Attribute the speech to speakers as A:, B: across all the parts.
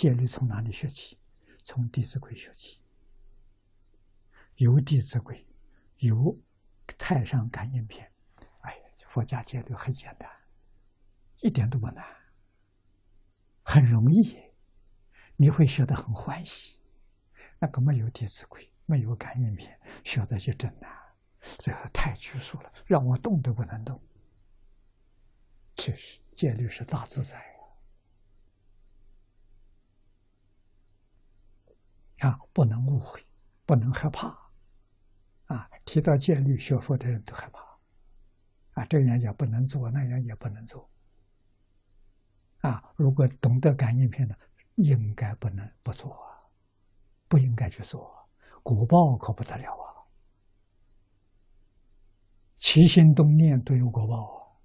A: 戒律从哪里学起？从《弟子规》学起。有《弟子规》，有《太上感应篇》，哎，佛家戒律很简单，一点都不难，很容易，你会学得很欢喜。那个没有《弟子规》，没有《感应篇》，学的就真难，这太拘束了，让我动都不能动。确实，戒律是大自在啊，不能误会，不能害怕。啊，提到戒律，学佛的人都害怕。啊，这样也不能做，那样也不能做。啊，如果懂得感应篇的，应该不能不做啊，不应该去做，果报可不得了啊！起心动念都有果报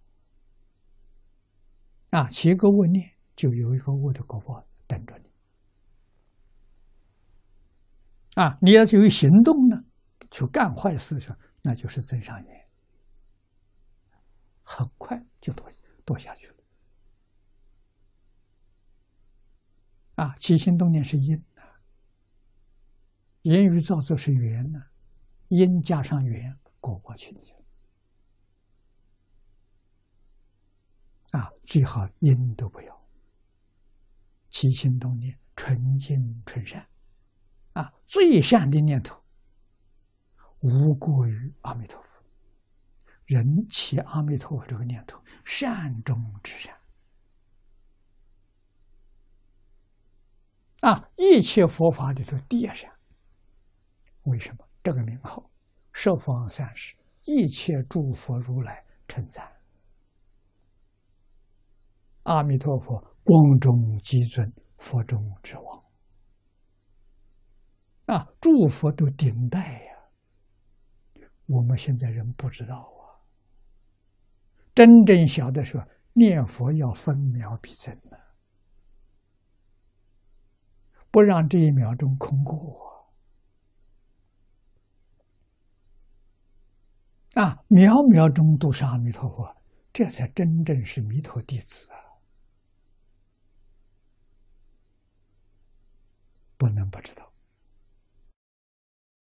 A: 啊！啊，起个恶念，就有一个恶的果报等着你。啊，你要是有行动呢？去干坏事去，那就是增上缘，很快就堕堕下去了。啊，起心动念是因啊，言语造作是缘啊，因加上缘，果报去了。啊，最好因都不要，起心动念纯净纯善，啊，最善的念头。无过于阿弥陀佛，人起阿弥陀佛这个念头，善中之善啊！一切佛法里头第一善。为什么这个名号？十方三世一切诸佛如来称赞阿弥陀佛，光中极尊，佛中之王啊！诸佛都顶戴呀。我们现在人不知道啊，真正晓得说念佛要分秒必争的，不让这一秒钟空过啊！秒秒钟都是阿弥陀佛，这才真正是弥陀弟子啊！不能不知道。